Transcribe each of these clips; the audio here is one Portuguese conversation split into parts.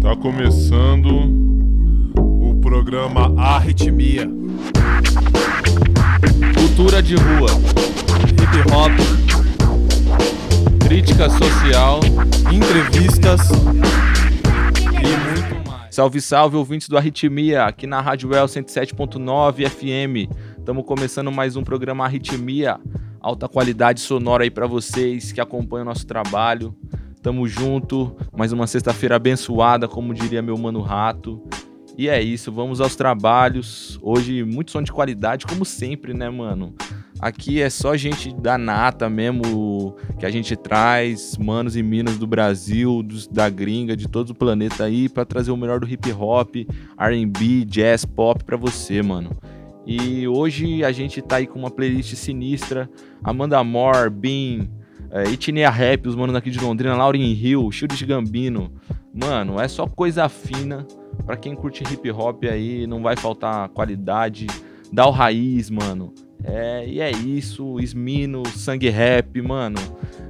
Tá começando o programa Arritmia. Cultura de rua, hip hop, crítica social, entrevistas e muito. Salve, salve, ouvintes do Arritmia, aqui na Rádio El 107.9 FM. Estamos começando mais um programa Arritmia, alta qualidade sonora aí para vocês que acompanham o nosso trabalho. Tamo junto, mais uma sexta-feira abençoada, como diria meu mano Rato. E é isso, vamos aos trabalhos. Hoje, muito som de qualidade, como sempre, né, mano? Aqui é só gente da nata mesmo que a gente traz, manos e minas do Brasil, dos, da gringa, de todo o planeta aí, para trazer o melhor do hip hop, RB, jazz, pop para você, mano. E hoje a gente tá aí com uma playlist sinistra: Amanda Moore, Bean, é, Etnia Rap, os manos aqui de Londrina, Lauren Hill, Shield Gambino. Mano, é só coisa fina. Pra quem curte hip hop aí, não vai faltar qualidade. Dá o raiz, mano. É, e é isso, Esmino, Sangue Rap, mano.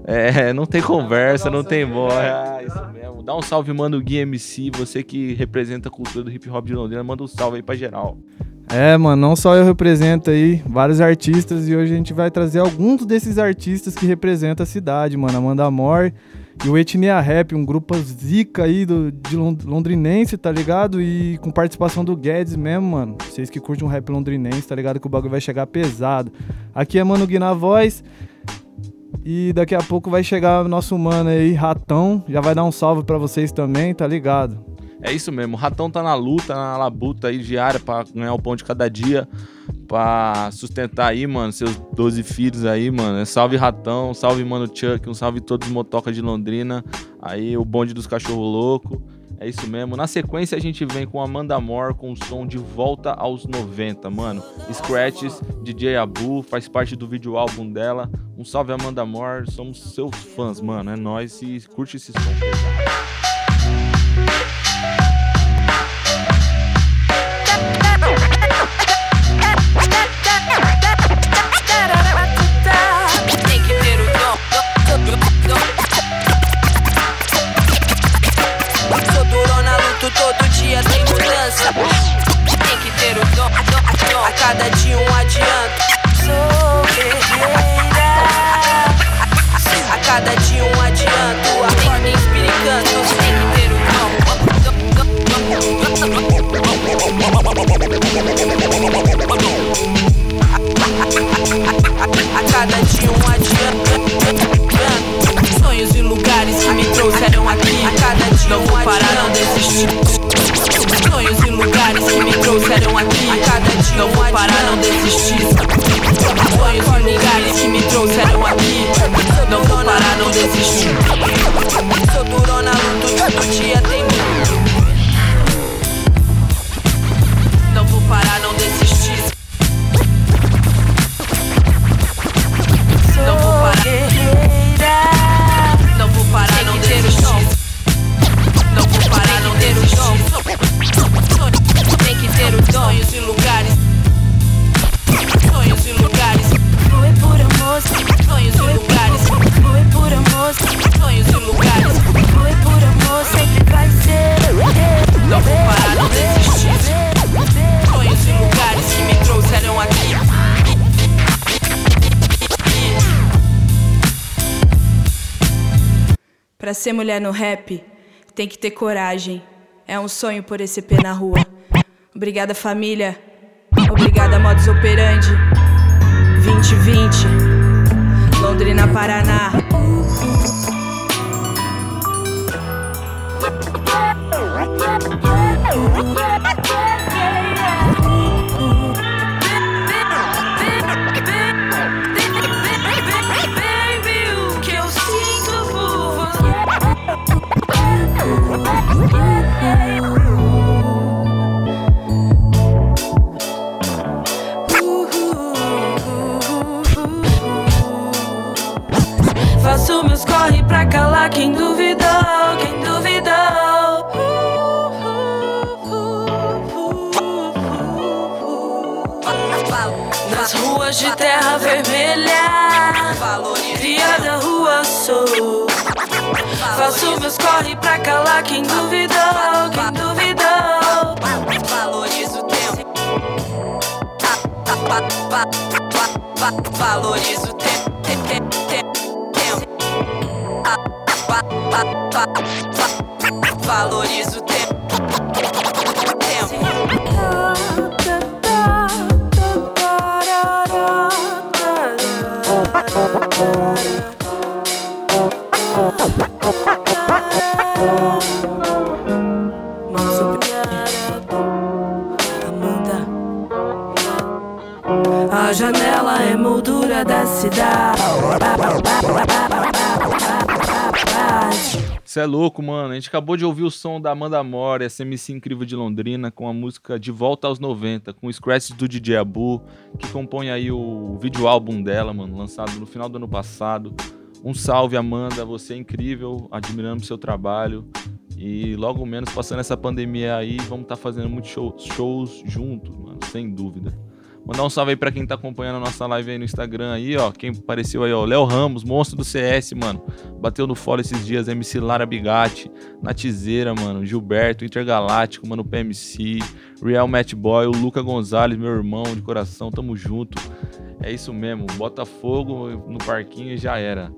É, não tem conversa, não tem voz. É, isso mesmo. Dá um salve, mano, Gui MC, você que representa a cultura do hip hop de Londrina, manda um salve aí pra geral. É, mano, não só eu represento aí vários artistas e hoje a gente vai trazer alguns desses artistas que representam a cidade, mano. Amanda Amor e o Etnia Rap, um grupo zica aí do, de londrinense, tá ligado? E com participação do Guedes mesmo, mano. Vocês que curtem um rap londrinense, tá ligado? Que o bagulho vai chegar pesado. Aqui é Mano Gui na voz. E daqui a pouco vai chegar nosso mano aí, Ratão. Já vai dar um salve para vocês também, tá ligado? É isso mesmo, o Ratão tá na luta, na labuta aí diária pra ganhar o pão de cada dia, pra sustentar aí, mano, seus 12 filhos aí, mano. É salve Ratão, salve Mano Chuck, um salve todos os motoca de Londrina, aí o bonde dos cachorro louco. É isso mesmo. Na sequência a gente vem com Amanda Moore com o som de volta aos 90, mano. Scratches, DJ Abu, faz parte do vídeo álbum dela. Um salve Amanda Moore, somos seus fãs, mano. É nós e curte esse som. Todo dia tem mudança. Tem que ter o dom, a cada dia um adianto. Sou guerreira. A cada dia um adianto. Acorda inspirando. Tem que ter o dom. Me trouxeram aqui. A cada dia não vou parar, não desistir. Sonhos e lugares que me trouxeram aqui. A cada dia não vou parar, não desistir. Sonhos e lugares que me trouxeram aqui. Não vou parar, não desistir. Sou durona, luto todo dia tem Não vou parar, não desistir. Não vou parar Não vou parar, não ter o som. Tem que ter os sonhos e lugares. Sonhos e lugares. Foi por amor. Sonhos e lugares. Foi por amor. Sonhos e lugares. Foi por amor, sempre vai ser. Não vou parar, não desistir. Sonhos e lugares que me trouxeram aqui. Pra ser mulher no rap, tem que ter coragem. É um sonho por esse pé na rua. Obrigada, família. Obrigada, modus operandi. 2020. Londrina, Paraná. Uhum. Faço meus corre pra calar quem duvidou, quem duvidou. Nas ruas de terra vermelha. Faço meus corre pra calar quem duvidou, quem duvidou. Valorizo o tempo. Valorizo o tempo. Valorizo o tempo. A janela é moldura da cidade. Você é louco, mano. A gente acabou de ouvir o som da Amanda Mora, essa MC incrível de Londrina, com a música De Volta aos 90, com scratch do DJ Abu, que compõe aí o vídeo álbum dela, mano, lançado no final do ano passado. Um salve, Amanda, você é incrível, admiramos seu trabalho. E logo menos passando essa pandemia aí, vamos estar tá fazendo muitos shows, shows juntos, mano, sem dúvida. Mandar um salve aí pra quem tá acompanhando a nossa live aí no Instagram aí, ó. Quem apareceu aí, ó. Léo Ramos, monstro do CS, mano. Bateu no follow esses dias. MC Lara Bigatti, Natizeira, mano. Gilberto, Intergaláctico, mano, PMC. Real Matt Boy, o Luca Gonzalez, meu irmão de coração. Tamo junto. É isso mesmo. Botafogo no parquinho e já era.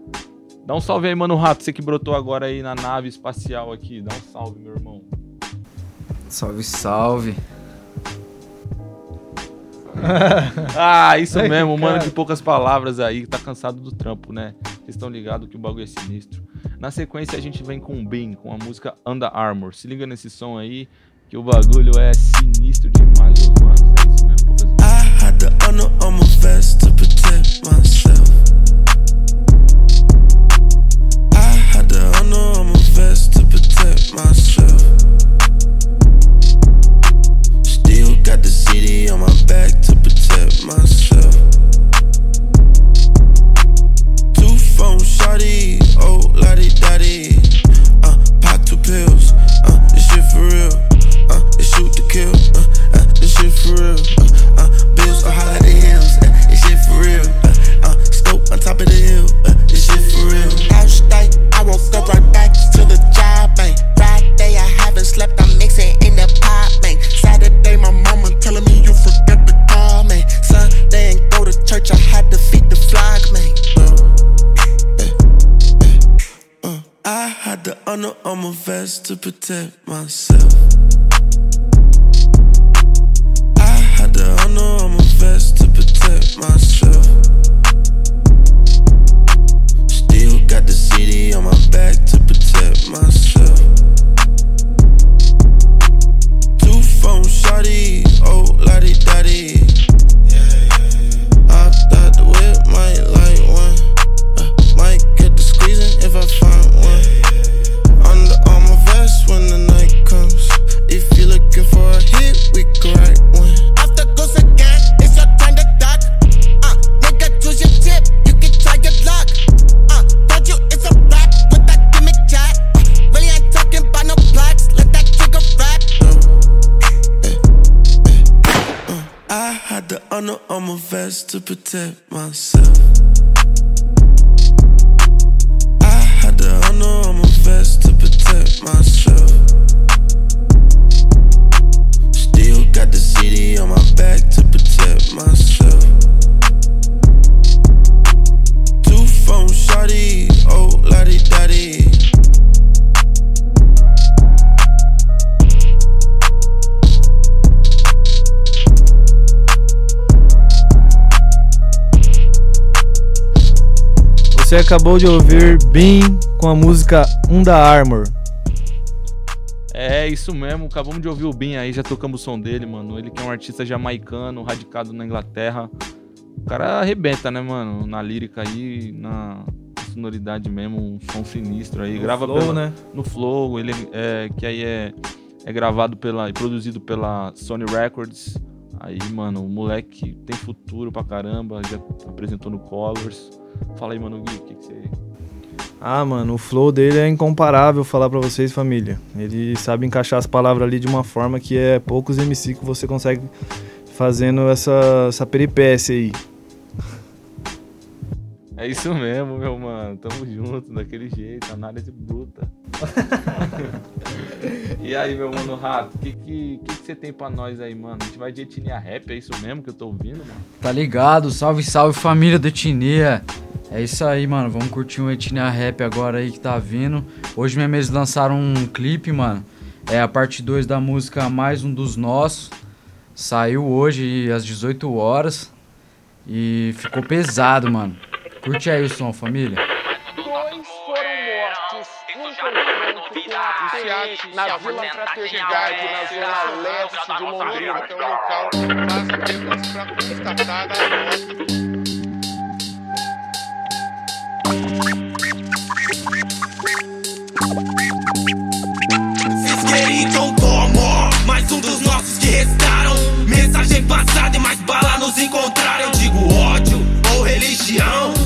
Dá um salve aí, mano, Rato. Você que brotou agora aí na nave espacial aqui. Dá um salve, meu irmão. Salve, salve. ah, isso Ai, mesmo, mano de poucas palavras aí, tá cansado do trampo, né? Vocês estão ligados que o bagulho é sinistro. Na sequência a gente vem com o Ben, com a música Under Armour. Se liga nesse som aí, que o bagulho é sinistro demais, manos. É isso mesmo, I had the vest to protect myself. I had the Under Armour vest to protect myself. To protect myself. I had the honor on my vest to protect myself. To protect myself. Você acabou de ouvir Bean com a música Unda Armor. É isso mesmo, acabamos de ouvir o Bean aí, já tocamos o som dele, mano. Ele que é um artista jamaicano, radicado na Inglaterra. O cara arrebenta, né, mano? Na lírica aí, na sonoridade mesmo, um som sinistro aí. No Grava flow, pela, né? no Flow, ele é, que aí é, é gravado pela, e produzido pela Sony Records. Aí, mano, o moleque tem futuro pra caramba, já apresentou no Colors. Fala aí, mano o que, que você. Ah, mano, o flow dele é incomparável falar para vocês, família. Ele sabe encaixar as palavras ali de uma forma que é poucos MC que você consegue fazendo essa, essa peripécia aí. É isso mesmo, meu mano. Tamo junto, daquele jeito, análise bruta. e aí, meu mano Rato, o que, que, que, que você tem pra nós aí, mano? A gente vai de etnia rap, é isso mesmo que eu tô ouvindo, mano? Tá ligado? Salve, salve família do etnia. É isso aí, mano. Vamos curtir um etnia rap agora aí que tá vindo. Hoje mesmo eles lançaram um clipe, mano. É a parte 2 da música Mais Um dos Nossos. Saiu hoje às 18 horas. E ficou pesado, mano. Curte aí o som, família. Dois foram mortos num confronto com na Vila Fraternidade, na zona leste de Londrina. Até o local faz apenas para constatar a morte. Então como mais um dos nossos que restaram Mensagem passada e mais bala nos encontraram Eu digo ódio ou religião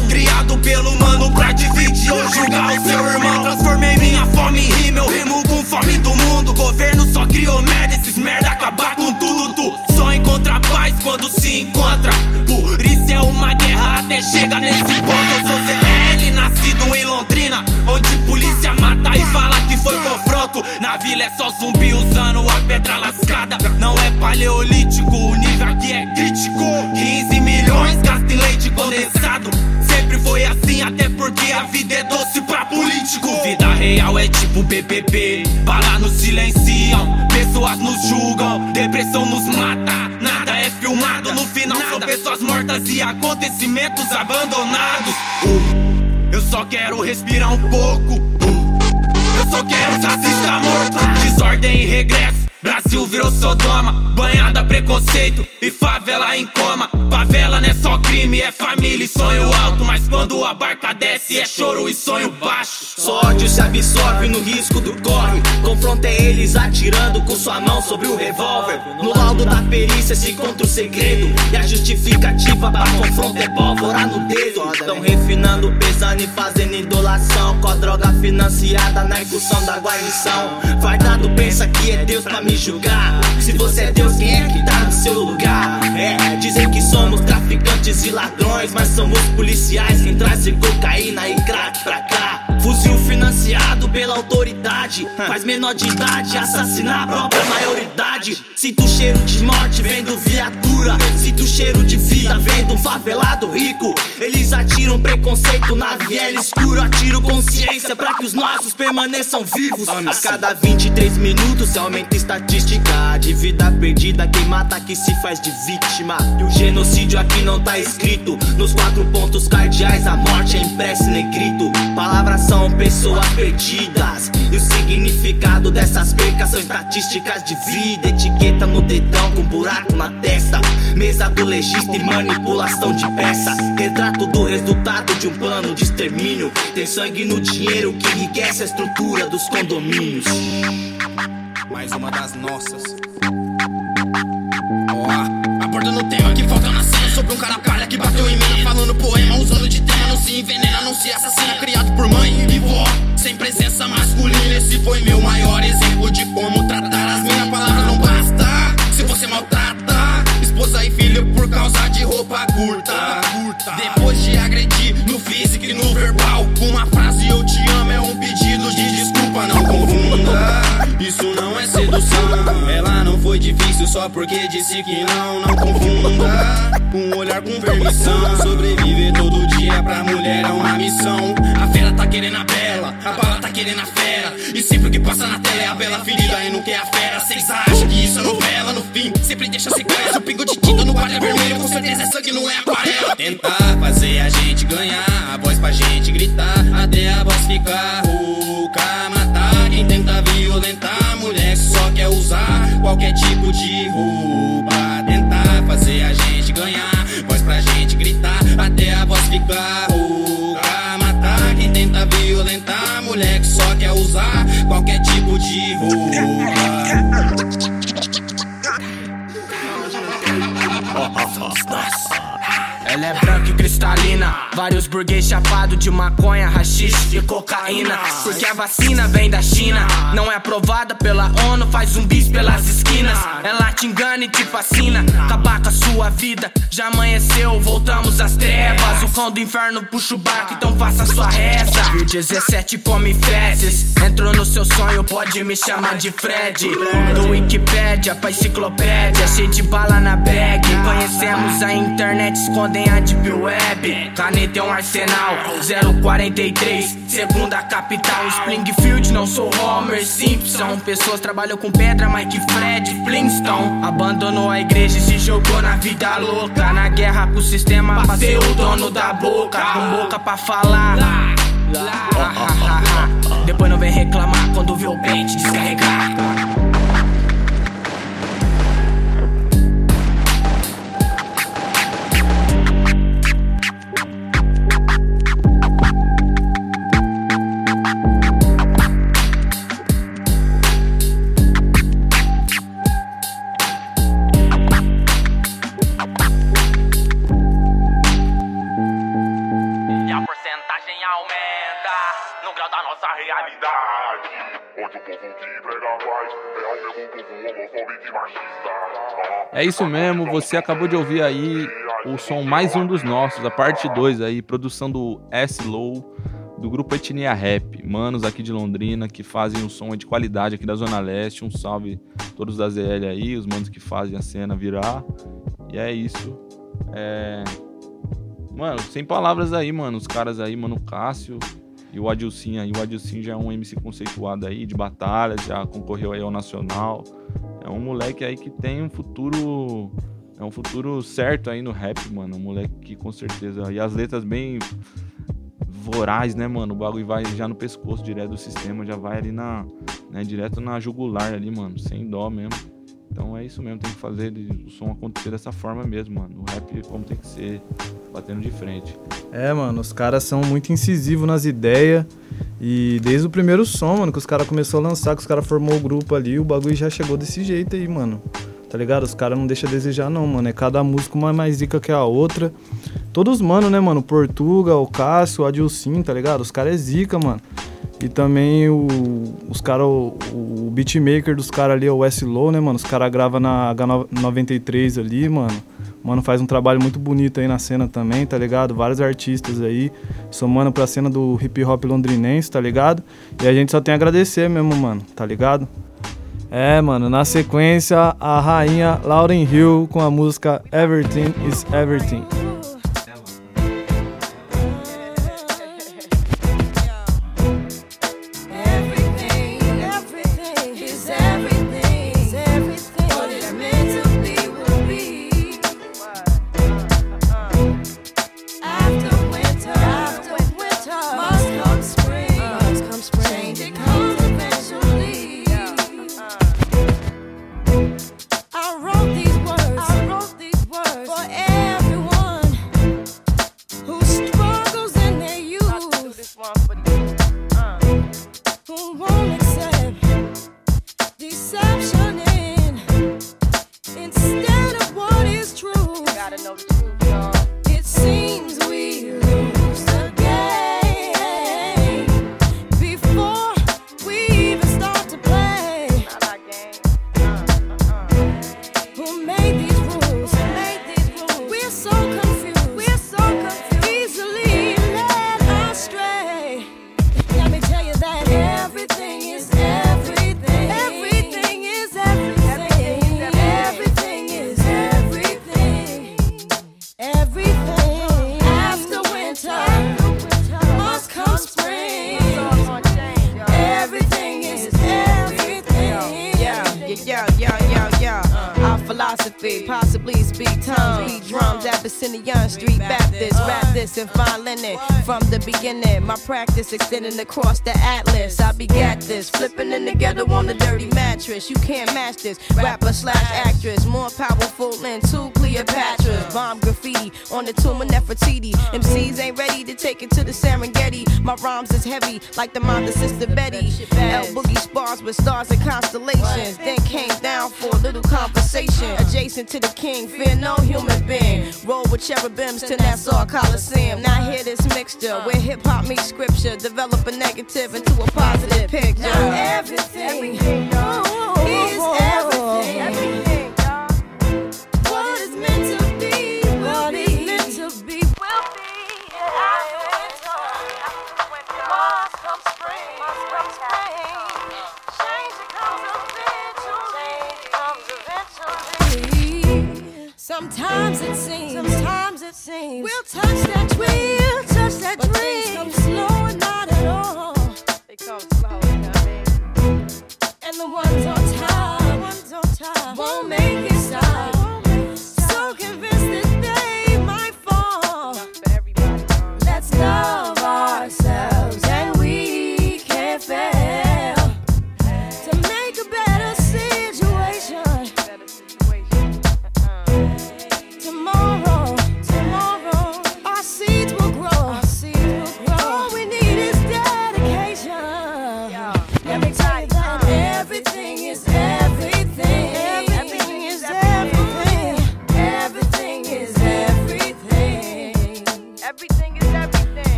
pelo mano pra dividir. Ou julgar o seu irmão. Transformei minha fome em rima, eu rimo com fome do mundo. Governo só criou merda, esses merda acabar com tudo. Tu Só encontra paz quando se encontra. Por isso é uma guerra até chega nesse ponto. Eu sou CL, nascido em Londrina Onde polícia mata e fala que foi confronto Na vila é só zumbi usando a pedra lascada. Não é paleolítico, o nível aqui é crítico. 15 milhões gasta em leite condensado. Sempre foi assim, até porque a vida é doce pra político. Vida real é tipo BBB Bala nos silenciam, pessoas nos julgam Depressão nos mata, nada é filmado No final são pessoas mortas e acontecimentos abandonados. Uh, Eu só quero respirar um pouco. Uh, só quero racista morto Desordem e regresso Brasil virou Sodoma, banhada preconceito e favela em coma. Favela não é só crime, é família e sonho alto. Mas quando a barca desce, é choro e sonho baixo. Só ódio se absorve no risco do corre. Confronta eles atirando com sua mão sobre o revólver. No laudo da perícia se encontra o segredo. E a justificativa pra confronto é pólvora no dedo. Tão refinando, pesando e fazendo idolação. Com a droga financiada na incursão da guarnição. Fardado pensa que é Deus pra me julgar. Se você é Deus, quem é que tá no seu lugar? É, dizem que somos traficantes e ladrões, mas somos policiais quem trazem cocaína e crack pra cá. Fuzil financiado pela autoridade, faz menor de idade assassinar a própria maioridade. Sinto cheiro de morte vendo viatura, sinto cheiro de vida vendo um favelado rico. Eles atiram preconceito na viela escura, atiro consciência pra que os nossos permaneçam vivos. A cada 23 minutos se aumenta a estatística de vida perdida, quem mata que se faz de vítima. E o genocídio aqui não tá escrito nos quatro pontos cardeais, a morte é impressa negrito. Palavras são pessoas perdidas. E o significado dessas percas são estatísticas de vida. Etiqueta no dedão com buraco na testa. Mesa do legista e manipulação de peça Retrato do resultado de um plano de extermínio. Tem sangue no dinheiro que enriquece a estrutura dos condomínios. Mais uma das nossas. Ó, abordando o tema que falta na cena. Sobre um cara palha que bateu em mim. Falando poema, usando de tema Não se envenena, não se assassina. Criado por mãe e vó porque disse que não Não confunda. Um olhar com permissão. Sobreviver todo dia pra mulher é uma missão. A fera tá querendo a bela A bala tá querendo a fera. E sempre que passa na tela é a bela ferida e não quer a fera. Cês acham que isso é novela? No fim Sempre deixa sequência O pingo de tinta no quadro é vermelho Com certeza é sangue, não é aquarela. Tentar fazer a gente ganhar A voz pra gente gritar Até a voz ficar qualquer tipo de roupa. Tentar fazer a gente ganhar. Voz pra gente gritar Até a voz ficar rouca. Matar quem tenta violentar Mulher que só quer usar qualquer tipo de roupa Ela é branca e cristalina. Vários burguês chapados de maconha, rachixe e cocaína. Porque a vacina vem da China. Não é aprovada pela ONU, faz zumbis pelas esquinas. Ela te engana e te fascina, acabar com a sua vida. Já amanheceu, voltamos às trevas. O cão do inferno puxa o barco, então faça sua reza. O 17 come fezes. Entrou no seu sonho, pode me chamar de Fred. Do Wikipédia pra enciclopédia, cheio de bala na bag. Conhecemos a internet, escondem a deep web. Caneta é um arsenal, 043, segunda capital. Springfield, não sou Homer Simpson. Pessoas trabalham com pedra, Mike Fred Flintstone. Abandonou a igreja e se jogou na vida louca. Na guerra com o sistema, pra ser o dono da boca. Com boca pra falar. Depois não vem reclamar quando vê o pente descarregar. É isso mesmo, você acabou de ouvir aí o som mais um dos nossos, a parte 2 aí, produção do S-Low, do grupo Etnia Rap, manos aqui de Londrina que fazem um som de qualidade aqui da Zona Leste. Um salve todos da ZL aí, os manos que fazem a cena virar. E é isso. É... Mano, sem palavras aí, mano. Os caras aí, mano, Cássio e o Adilcin aí. O Adilcin já é um MC conceituado aí, de batalha, já concorreu aí ao Nacional. É um moleque aí que tem um futuro. É um futuro certo aí no rap, mano. Um moleque que com certeza. E as letras bem voraz, né, mano? O bagulho vai já no pescoço direto do sistema, já vai ali na. Né, direto na jugular ali, mano. Sem dó mesmo. Então é isso mesmo, tem que fazer o som acontecer dessa forma mesmo, mano. O rap como tem que ser, batendo de frente. É, mano, os caras são muito incisivos nas ideias. E desde o primeiro som, mano, que os caras começaram a lançar, que os caras formou o grupo ali, o bagulho já chegou desse jeito aí, mano. Tá ligado? Os caras não deixam a desejar, não, mano. É cada música uma mais rica que a outra. Todos, mano, né, mano? Portuga, o Cássio, o Adilcin, tá ligado? Os caras é zica, mano. E também o, os caras, o, o beatmaker dos caras ali é o S-Low, né, mano? Os caras gravam na H93 ali, mano. Mano, faz um trabalho muito bonito aí na cena também, tá ligado? Vários artistas aí, somando pra cena do hip hop londrinense, tá ligado? E a gente só tem a agradecer mesmo, mano, tá ligado? É, mano, na sequência, a rainha Lauren Hill com a música Everything is. Everything, than two Cleopatras. Bomb graffiti on the tomb of Nefertiti. MCs ain't ready to take it to the Serengeti. My rhymes is heavy like the mind of Sister Betty. L Boogie spars with stars and constellations. Then came down for a little conversation. Adjacent to the king, fear no human being. Roll with cherubims to Nassau Coliseum. Now hear this mixture where hip hop meets scripture. Develop a negative into a positive picture. Now everything, is everything. Sometimes it seems, sometimes it seems we'll touch that dream, we'll touch that but. Things come slow and not at all. They come slow, you know what I mean? And the ones on time, the ones on top won't make it.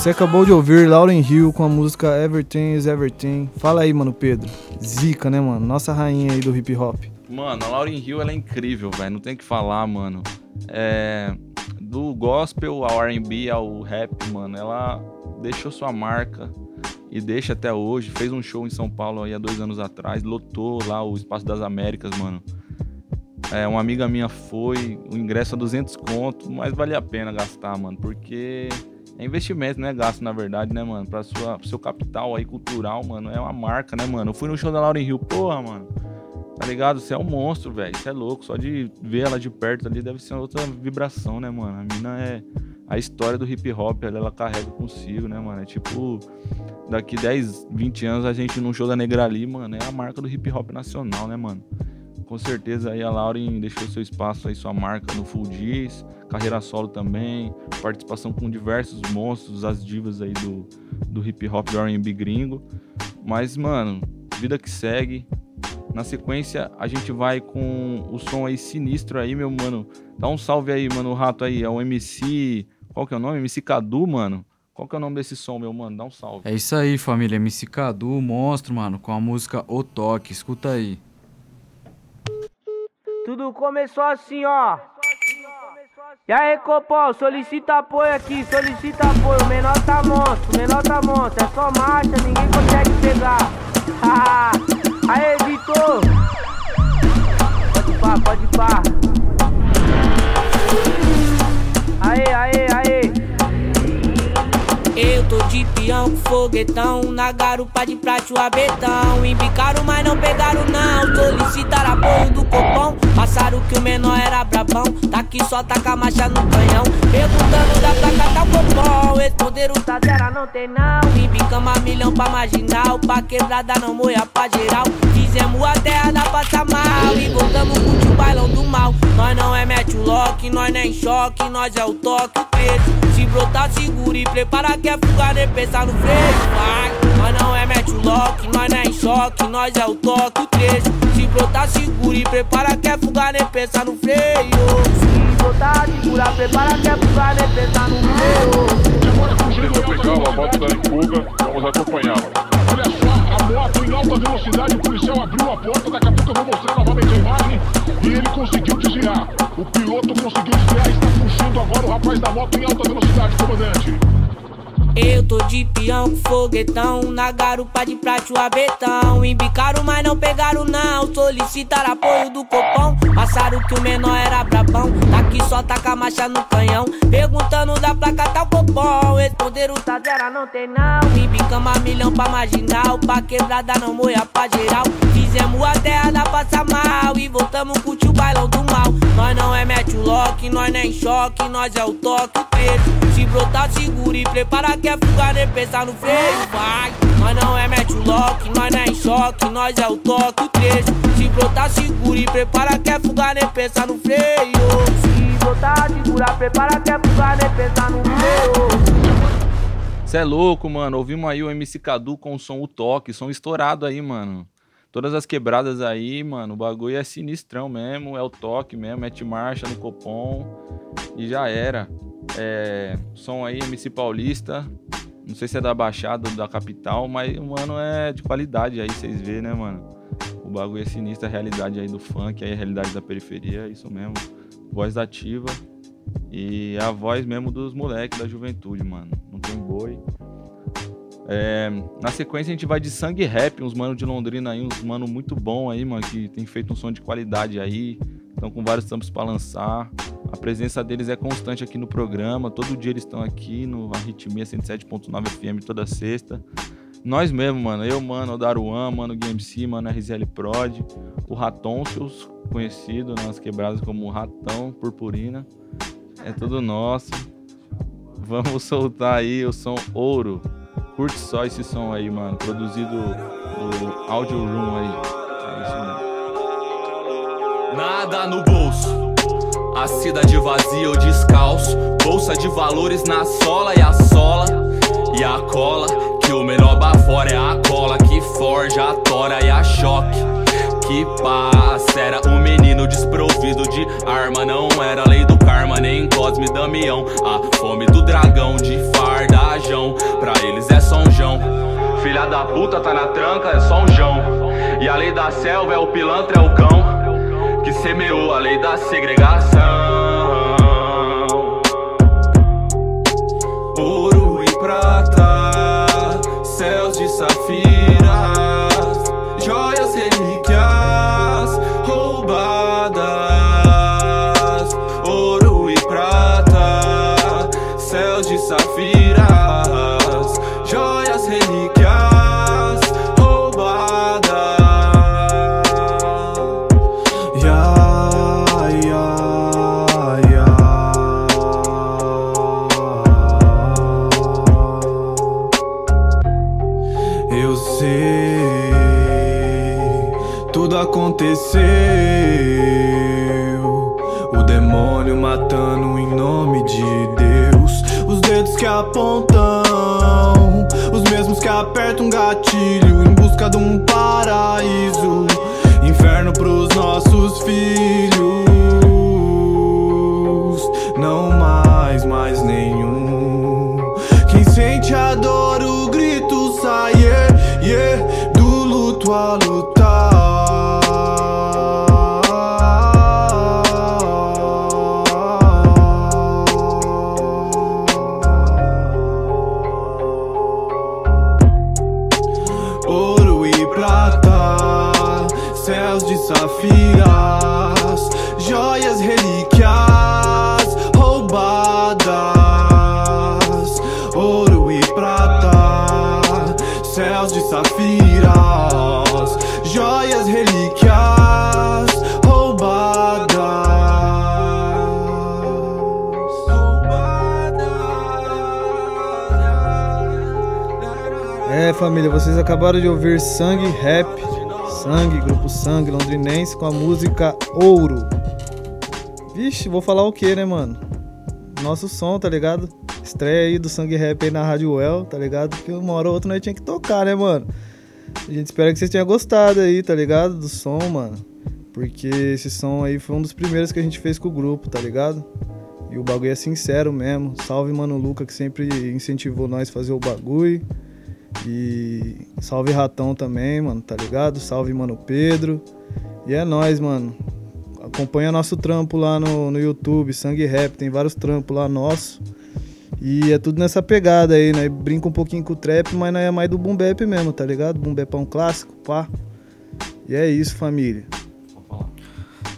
Você acabou de ouvir Lauren Hill com a música Everything is Everything. Fala aí, mano, Pedro. Zica, né, mano? Nossa rainha aí do hip hop. Mano, a Lauryn Hill, ela é incrível, velho. Não tem o que falar, mano. É... Do gospel ao R&B ao rap, mano, ela deixou sua marca e deixa até hoje. Fez um show em São Paulo aí há dois anos atrás, lotou lá o Espaço das Américas, mano. É, uma amiga minha foi, o ingresso a 200 conto, mas vale a pena gastar, mano, porque é investimento, né? Gasto, na verdade, né, mano? Pra sua, pro seu capital aí cultural, mano, é uma marca, né, mano? Eu fui no show da Lauryn Hill, porra, mano. Tá ligado? Você é um monstro, velho. Você é louco. Só de ver ela de perto ali deve ser outra vibração, né, mano? A mina é. A história do hip hop, ela, ela carrega consigo, né, mano? É tipo. Daqui 10, 20 anos a gente num show da Negrali, mano, é a marca do hip hop nacional, né, mano? Com certeza aí a Lauren deixou seu espaço aí, sua marca no Full Diz, carreira solo também, participação com diversos monstros, as divas aí do, do hip hop do R&B gringo. Mas, mano, vida que segue. Na sequência, a gente vai com o som aí sinistro aí, meu mano. Dá um salve aí, mano, o rato aí. É o MC. Qual que é o nome? MC Cadu, mano. Qual que é o nome desse som, meu mano? Dá um salve. É isso aí, família. MC Cadu, monstro, mano, com a música O Toque. Escuta aí. Tudo começou assim, ó. E aí, Copom, solicita apoio aqui, solicita apoio. O menor tá monstro, o menor tá monstro. É só marcha, ninguém consegue pegar. Aê, Vitor! Pode pá, pode pá. Aê, aê, aê. Eu tô de peão com foguetão Na garupa de prate o abetão Embicaram, mas não pegaram não do Passaram que o menor era brabão. Tá aqui só taca marcha no canhão. Perguntando da placa tá o copão Responderam tá zero, não tem não. Embicamos a milhão pra marginal. Pra quebrada não moia pra geral. Fizemos a terra da passa mal. E voltamos com o bailão do mal. Nós não é o lock, nós nem choque Nós é o toque, o trecho Se brotar segura e prepara que é fuga nem pensar no freio. Vai, nós não é o lock, nós não é choque Nós é o toque, o trecho Se brotar segura e prepara que é fuga nem pensar no freio Se brotar segura, prepara que é fuga nem pensar no freio Polícia Federal, a moto tá em fuga, vamos acompanhá-la. Olha só, a moto em alta velocidade, o policial abriu a porta, daqui a pouco eu vou mostrar novamente a imagem. E ele conseguiu desviar. O piloto conseguiu desviar, está puxando agora o rapaz da moto em alta velocidade, comandante. Eu tô de peão com foguetão Na garupa de prate o abetão. Embicaram, mas não pegaram não. Solicitaram apoio do copão. Passaram que o menor era brabão. Daqui só taca a marcha no canhão. Perguntando da placa tá o copão. Responderam tá zero, não tem não. Embicamos a milhão pra marginal. Pra quebrada não moia pra geral. Fizemos a terra da passa mal. E voltamos curtir o bailão do mal. Nós não é o lock, nós nem choque. Nós é o toque, o trecho Se brotar segura e prepara que é fuga nem pensar no freio Vai, nós não é o lock, nós nem choque Nós é o toque, o trecho Se brotar segura e prepara que é fuga nem pensar no freio Se brotar segura, prepara que é fuga nem pensar no freio Cê é louco, mano. Ouvimos aí o MC Cadu com o som O Toque, som estourado aí, mano. Todas as quebradas aí, mano, o bagulho é sinistrão mesmo, é o toque mesmo, mete marcha no Copom e já era. É, som aí, MC Paulista. Não sei se é da Baixada ou da capital, mas, mano, é de qualidade aí, vocês vê, né, mano? O bagulho é sinistro, a realidade aí do funk, aí a realidade da periferia, é isso mesmo. Voz ativa e a voz mesmo dos moleques da juventude, mano. Não tem boi. É, na sequência a gente vai de sangue rap, uns mano de Londrina aí, uns mano muito bom aí, mano, que tem feito um som de qualidade aí, estão com vários tampos para lançar. A presença deles é constante aqui no programa, todo dia eles estão aqui no Arritmia 107.9 FM toda sexta. Nós mesmo, mano, eu, mano, o Daruan, mano, o GMC, mano, RZL Prod, o Ratoncios, conhecido nas quebradas como Ratão Purpurina. É tudo nosso. Vamos soltar aí o som Ouro. Curte só esse som aí, mano. Produzido no Audio Room aí. É isso mesmo. Nada no bolso. A cidade vazia ou descalço. Bolsa de valores na sola e a sola e a cola. Que o melhor bafora é a cola que forja a tora e a choque. Que passa, era um menino desprovido de arma. Não era lei do karma, nem Cosme Damião. A fome do dragão de fardajão. Pra eles é São João. Filha da puta tá na tranca, é só um jão. E a lei da selva é o pilantra, é o cão. Semeou a lei da segregação. Aconteceu. O demônio matando em nome de Deus. Os dedos que apontam, os mesmos que apertam um gatilho em busca de um paraíso. Inferno pros nossos filhos. Acabaram de ouvir Sangue Rap, Sangue, grupo Sangue londrinense com a música Ouro. Vixe, vou falar o que, né, mano? Nosso som, tá ligado? Estreia aí do Sangue Rap aí na Rádio Well, tá ligado? Porque uma hora ou outra nós tinha que tocar, né, mano? A gente espera que vocês tenham gostado aí, tá ligado? Do som, mano. Porque esse som aí foi um dos primeiros que a gente fez com o grupo, tá ligado? E o bagulho é sincero mesmo. Salve, mano, Luca, que sempre incentivou nós a fazer o bagulho. E salve Ratão também, mano, tá ligado? Salve, mano, Pedro. E é nóis, mano. Acompanha nosso trampo lá no, no YouTube, Sangue Rap, tem vários trampos lá nossos. E é tudo nessa pegada aí, né? Brinca um pouquinho com o trap, mas não é mais do boom bap mesmo, tá ligado? Boom bap é um clássico, pá. E é isso, família.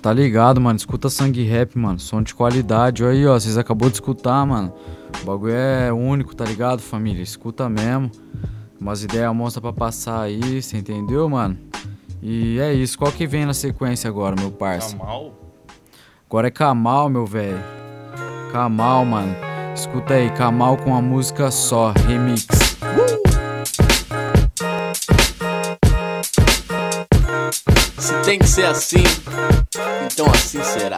Tá ligado, mano? Escuta sangue rap, mano. Som de qualidade. Olha aí, ó. Vocês acabou de escutar, mano. O bagulho é único, tá ligado, família? Escuta mesmo. Umas ideias monstra pra passar aí, você entendeu, mano? E é isso. Qual que vem na sequência agora, meu parça? Kamal? Agora é Kamal, meu velho. Kamal, mano. Escuta aí, Kamal com a música só, remix. Se tem que ser assim, então assim será.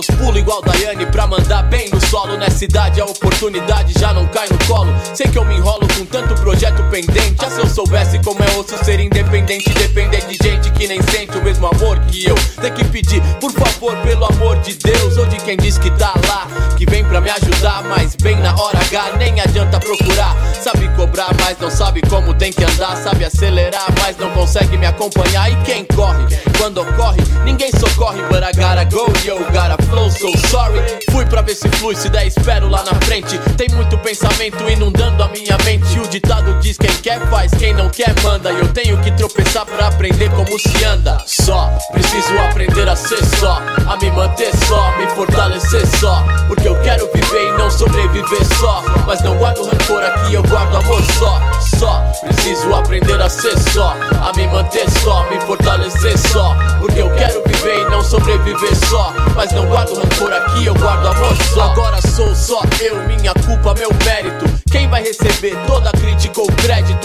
Meus pulos igual Daiane pra mandar bem no solo. Nessa idade a oportunidade já não cai no colo. Sei que eu me enrolo com tanto projeto pendente. Já se eu soubesse como é osso ser independente, depender de gente que nem sente o mesmo amor que eu. Tem que pedir, por favor, pelo amor de Deus, ou de quem diz que tá lá, que vem pra me ajudar. Mas bem na hora H, nem adianta procurar. Sabe cobrar, mas não sabe como tem que andar. Sabe acelerar, mas não consegue me acompanhar. E quem corre, quando ocorre, ninguém socorre. But I gotta go, yo, gotta flow, so sorry. Fui pra ver se flui, se der, espero lá na frente. Tem muito pensamento inundando a minha mente. O ditado diz: quem quer faz, quem não quer manda. E eu tenho que tropeçar pra aprender como se anda. Só preciso aprender a ser só, a me manter só, me fortalecer só. Porque eu quero viver e não sobreviver só. Mas não guardo rancor aqui, eu guardo amor só. Só preciso aprender a ser só, a me manter só, me fortalecer só. Porque eu quero viver e não sobreviver só. Mas não guardo rancor aqui, eu guardo amor só. Agora sou só eu, minha culpa, meu mérito. Quem vai receber toda a?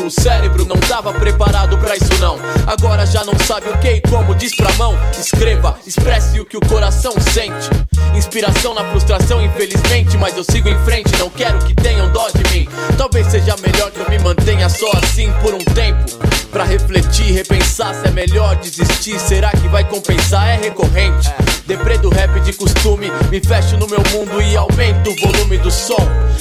O cérebro não tava preparado pra isso não. Agora já não sabe o que e como diz pra mão. Escreva, expresse o que o coração sente. Inspiração na frustração, infelizmente. Mas eu sigo em frente, não quero que tenham dó de mim. Talvez seja melhor que eu me mantenha só assim por um tempo. Pra refletir, repensar se é melhor desistir. Será que vai compensar? É recorrente. Deprê do rap de costume, me fecho no meu mundo e aumento o volume do som.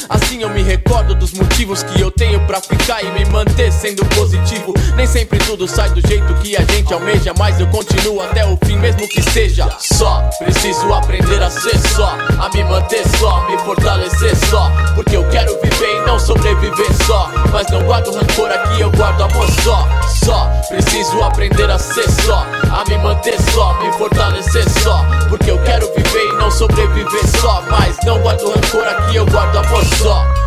Assim eu me recordo dos motivos que eu tenho pra ficar e me manter sendo positivo. Nem sempre tudo sai do jeito que a gente almeja, mas eu continuo até o fim, mesmo que seja só. Preciso aprender a ser só, a me manter só, me fortalecer só. Porque eu quero viver e não sobreviver só. Mas não guardo rancor aqui, eu guardo amor só. Só preciso aprender a ser só, a me manter só, me fortalecer só. Porque eu quero viver e não sobreviver só. Mas não guardo rancor aqui, eu guardo amor só.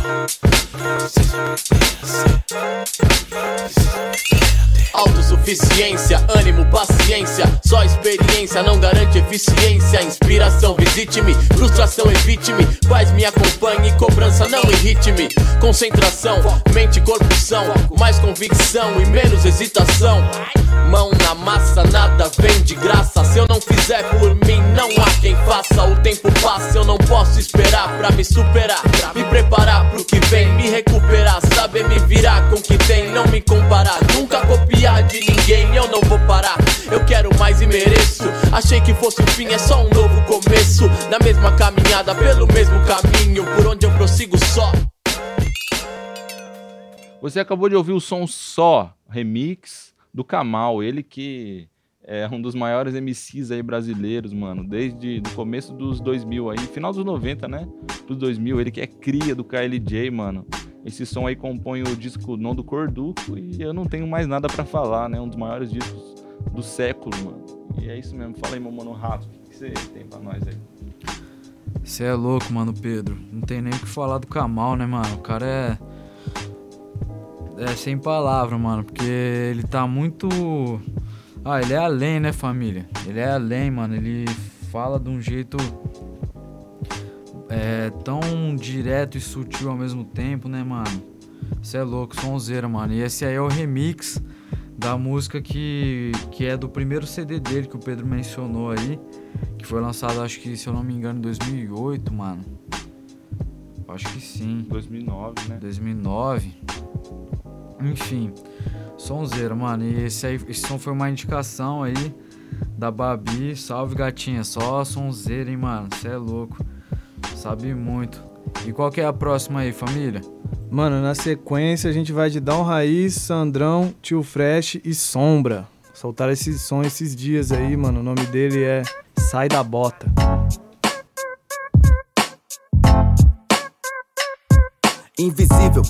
Sit, sit. Autossuficiência, ânimo, paciência. Só experiência não garante eficiência. Inspiração, visite-me. Frustração, evite-me. Paz me acompanhe. Cobrança, não irrite-me. Concentração, mente, corpo são. Mais convicção e menos hesitação. Mão na massa, nada vem de graça. Se eu não fizer por mim, não há quem faça. O tempo passa, eu não posso esperar pra me superar. Me preparar pro que vem, me recuperar. Saber me virar com o que tem, não me comparar. Nunca copiar de ninguém, eu não vou parar. Eu quero mais e mereço. Achei que fosse o fim, é só um novo começo. Na mesma caminhada, pelo mesmo caminho, por onde eu prossigo só. Você acabou de ouvir o som Só, remix do Kamal, ele que é um dos maiores MCs aí brasileiros, mano, desde o começo dos 2000 aí, final dos 90, né? Dos 2000, ele que é cria do KLJ, mano. Esse som aí compõe o disco Non do Corduco e eu não tenho mais nada pra falar, né? Um dos maiores discos do século, mano. E é isso mesmo. Fala aí, meu mano Rato, o que você tem pra nós aí? Você é louco, mano, Pedro. Não tem nem o que falar do Kamal, né, mano? O cara é. É sem palavra, mano, porque ele tá muito. Ah, ele é além, né, família? Ele é além, mano. Ele fala de um jeito. É tão direto e sutil ao mesmo tempo, né, mano? Você é louco, sonzeira, mano. E esse aí é o remix da música que, que é do primeiro CD dele que o Pedro mencionou aí. Que foi lançado, acho que, se eu não me engano, em 2008, mano. Acho que sim. 2009, né? 2009. Enfim, sonzeira, mano. E esse, aí, esse som foi uma indicação aí da Babi. Salve, gatinha. Só sonzeira, hein, mano. Você é louco. Sabe muito. E qual que é a próxima aí, família? Mano, na sequência a gente vai de Down Raiz, Sandrão, Tio Fresh e Sombra. Soltaram esse som esses dias aí, mano. O nome dele é Sai da Bota. Invisível,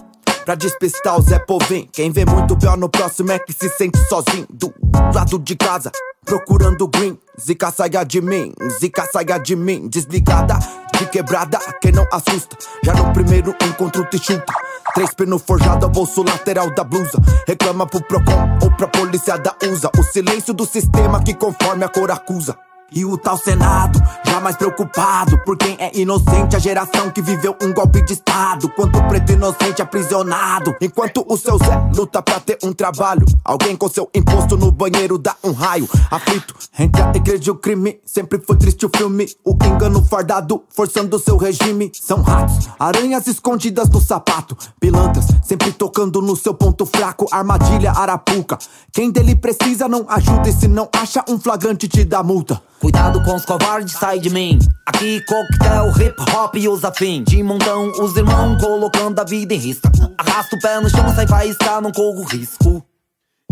pra despistar o Zé Povim. Quem vê muito pior no próximo é que se sente sozinho. Do lado de casa, procurando green. Zica saia de mim, zica saia de mim. Desligada, de quebrada, quem não assusta. Já no primeiro encontro te chuta. Três pino forjado ao bolso lateral da blusa. Reclama pro Procon ou pra polícia da USA. O silêncio do sistema que conforme a cor acusa. E o tal Senado, jamais preocupado por quem é inocente, a geração que viveu um golpe de Estado. Quanto preto inocente aprisionado, enquanto o seu Zé luta pra ter um trabalho. Alguém com seu imposto no banheiro dá um raio. Aflito entre a igreja e o crime, sempre foi triste o filme. O engano fardado, forçando seu regime. São ratos, aranhas escondidas no sapato. Pilantras, sempre tocando no seu ponto fraco. Armadilha, arapuca. Quem dele precisa não ajuda e se não acha um flagrante te dá multa. Cuidado com os covardes, sai de mim. Aqui coquetel, hip hop e os afim. De montão, os irmãos colocando a vida em risco. Arrasta o pé no chão, sai faísca, não corro risco.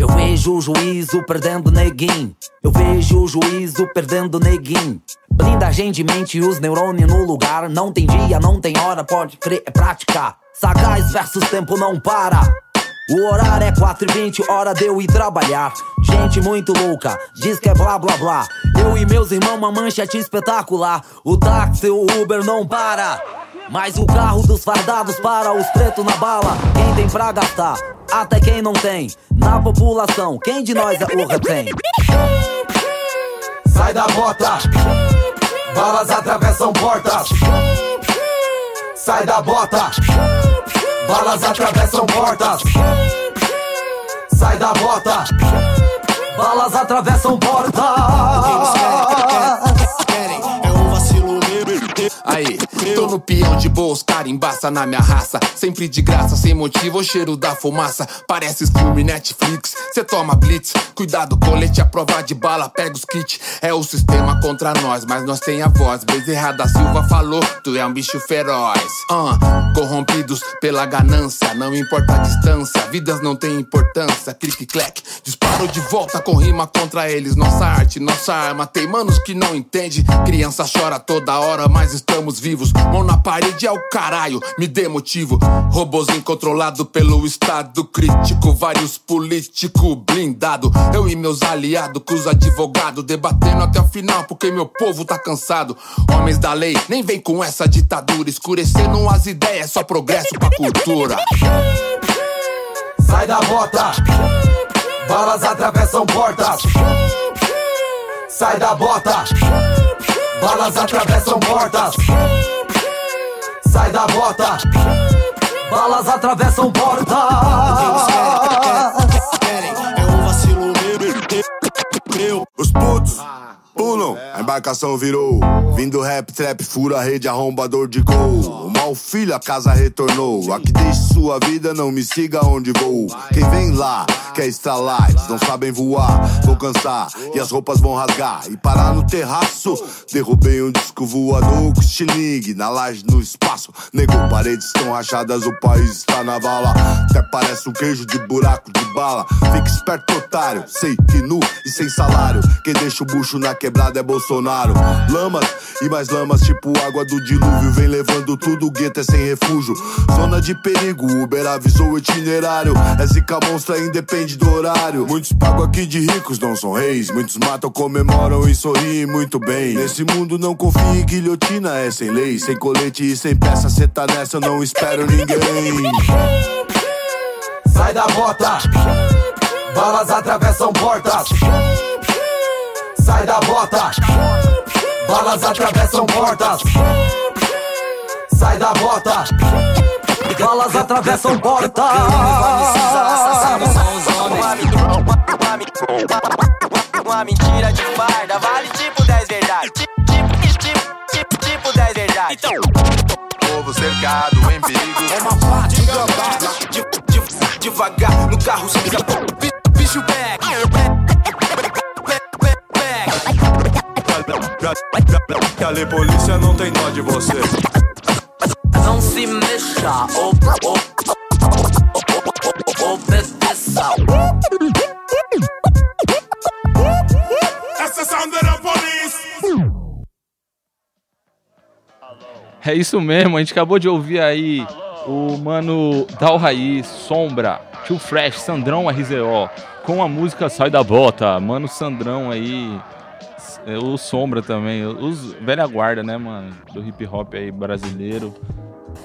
Eu vejo o juízo perdendo neguinho. Eu vejo o juízo perdendo neguinho. Blindagem de mente, os neurônios no lugar. Não tem dia, não tem hora, pode crer, é praticar. Sagaz versus tempo não para. O horário é 4h20, hora de eu ir trabalhar. Gente muito louca, diz que é blá blá blá. Eu e meus irmãos, uma manchete espetacular. O táxi, o Uber não para. Mas o carro dos fardados para os pretos na bala. Quem tem pra gastar, até quem não tem. Na população, quem de nós é o retém? Sai da bota, balas atravessam portas. Sai da bota, balas atravessam portas. Sai da bota, balas atravessam portas. É. Aí, tô no peão de boas, cara, embaça na minha raça. Sempre de graça, sem motivo, o cheiro da fumaça. Parece filme Netflix, cê toma blitz. Cuidado, colete, a prova de bala, pega os kits. É o sistema contra nós, mas nós tem a voz. Bezerra da Silva falou, tu é um bicho feroz. Ah, corrompidos pela ganância, não importa a distância. Vidas não têm importância, clique-clack. Disparo de volta com rima contra eles. Nossa arte, nossa arma. Tem manos que não entende. Criança chora toda hora, mas estamos vivos. Mão na parede é o caralho, me dê motivo. Robozinho controlado pelo Estado crítico. Vários políticos blindado. Eu e meus aliados, com os advogados, debatendo até o final, porque meu povo tá cansado. Homens da lei, nem vem com essa ditadura. Escurecendo as ideias, só progresso pra cultura. Sai da bota, balas atravessam portas. Sai da bota, balas atravessam portas. Sai da bota, balas atravessam portas. É. Os putos pulam, a embarcação virou. Vindo rap, trap, fura rede, arrombador de gol. O mal filho, a casa retornou. Aqui deixe sua vida, não me siga onde vou. Quem vem lá, quer estralar, eles não sabem voar. Vou cansar e as roupas vão rasgar. E parar no terraço, derrubei um disco voador com estilingue. Na laje, no espaço, negou, paredes estão rachadas, o país está na bala. Até parece um queijo de buraco de bala. Fica esperto, otário, sei que nu e sem salário. Quem deixa o bucho na quebrada é Bolsonaro. Lamas e mais lamas, tipo água do dilúvio. Vem levando tudo, o gueto é sem refúgio. Zona de perigo, Uber avisou o itinerário. Zica monstra, independe do horário. Muitos pagam aqui de ricos, não são reis. Muitos matam, comemoram e sorriem muito bem. Nesse mundo não confia em guilhotina, é sem lei. Sem colete e sem peça, cê tá nessa, não espero ninguém. Sai da bota, balas atravessam portas. Sai da bota, balas atravessam portas. Sai da bota, balas atravessam portas. Uma mentira de farda vale tipo 10 verdades. Tipo, tipo, tipo, tipo 10 verdades. Então, Povo cercado, em perigo. é uma parte de de, de, devagar no carro sem bicho back. Cali polícia não tem dó de você. Não se mexa, ou, ou, ou, obedeça. The sound the police. É isso mesmo, a gente acabou de ouvir aí o mano Dal Raiz, Sombra, Tio Fresh, Sandrão RZO, com a música Sai da Bota, mano Sandrão aí, é, o Sombra também, os velha guarda, né, mano, do hip hop aí brasileiro.